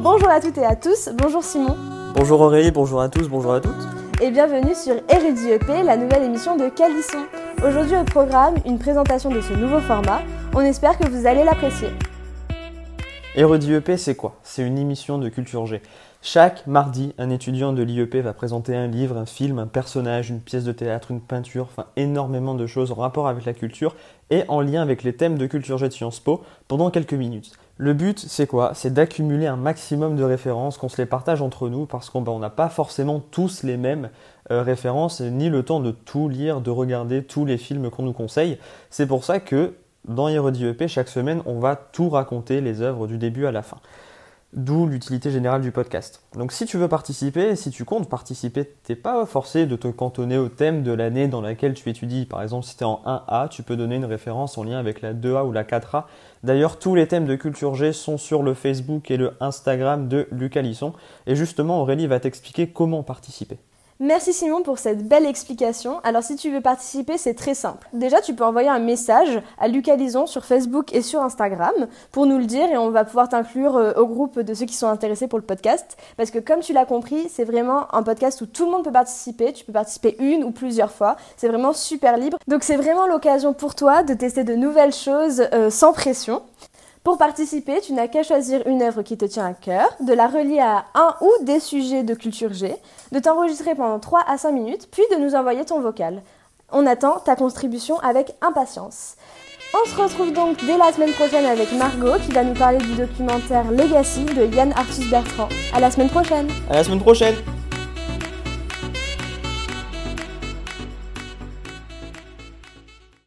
Bonjour à toutes et à tous, bonjour Simon. Bonjour Aurélie, bonjour à tous, bonjour à toutes. Et bienvenue sur Érudit EP, la nouvelle émission de Calisson. Aujourd'hui au programme, une présentation de ce nouveau format. On espère que vous allez l'apprécier. Érudit EP, c'est quoi? C'est une émission de Culture G. Chaque mardi, un étudiant de l'IEP va présenter un livre, un film, un personnage, une pièce de théâtre, une peinture, enfin énormément de choses en rapport avec la culture et en lien avec les thèmes de Culture G de Sciences Po pendant quelques minutes. Le but, c'est quoi? C'est d'accumuler un maximum de références, qu'on se les partage entre nous, parce qu'on ben, n'a pas forcément tous les mêmes euh, références, ni le temps de tout lire, de regarder tous les films qu'on nous conseille. C'est pour ça que dans Hérodi EP, chaque semaine, on va tout raconter, les œuvres du début à la fin. D'où l'utilité générale du podcast. Donc si tu veux participer, si tu comptes participer, t'es pas forcé de te cantonner au thème de l'année dans laquelle tu étudies. Par exemple, si tu es en 1A, tu peux donner une référence en lien avec la 2A ou la 4A. D'ailleurs, tous les thèmes de Culture G sont sur le Facebook et le Instagram de Lucas Lisson. Et justement, Aurélie va t'expliquer comment participer. Merci Simon pour cette belle explication. Alors si tu veux participer, c'est très simple. Déjà, tu peux envoyer un message à Lucas Lison sur Facebook et sur Instagram pour nous le dire et on va pouvoir t'inclure euh, au groupe de ceux qui sont intéressés pour le podcast. Parce que comme tu l'as compris, c'est vraiment un podcast où tout le monde peut participer. Tu peux participer une ou plusieurs fois. C'est vraiment super libre. Donc c'est vraiment l'occasion pour toi de tester de nouvelles choses euh, sans pression. Pour participer, tu n'as qu'à choisir une œuvre qui te tient à cœur, de la relier à un ou des sujets de culture G, de t'enregistrer pendant 3 à 5 minutes, puis de nous envoyer ton vocal. On attend ta contribution avec impatience. On se retrouve donc dès la semaine prochaine avec Margot qui va nous parler du documentaire Legacy de Yann Arthus Bertrand. À la semaine prochaine. À la semaine prochaine.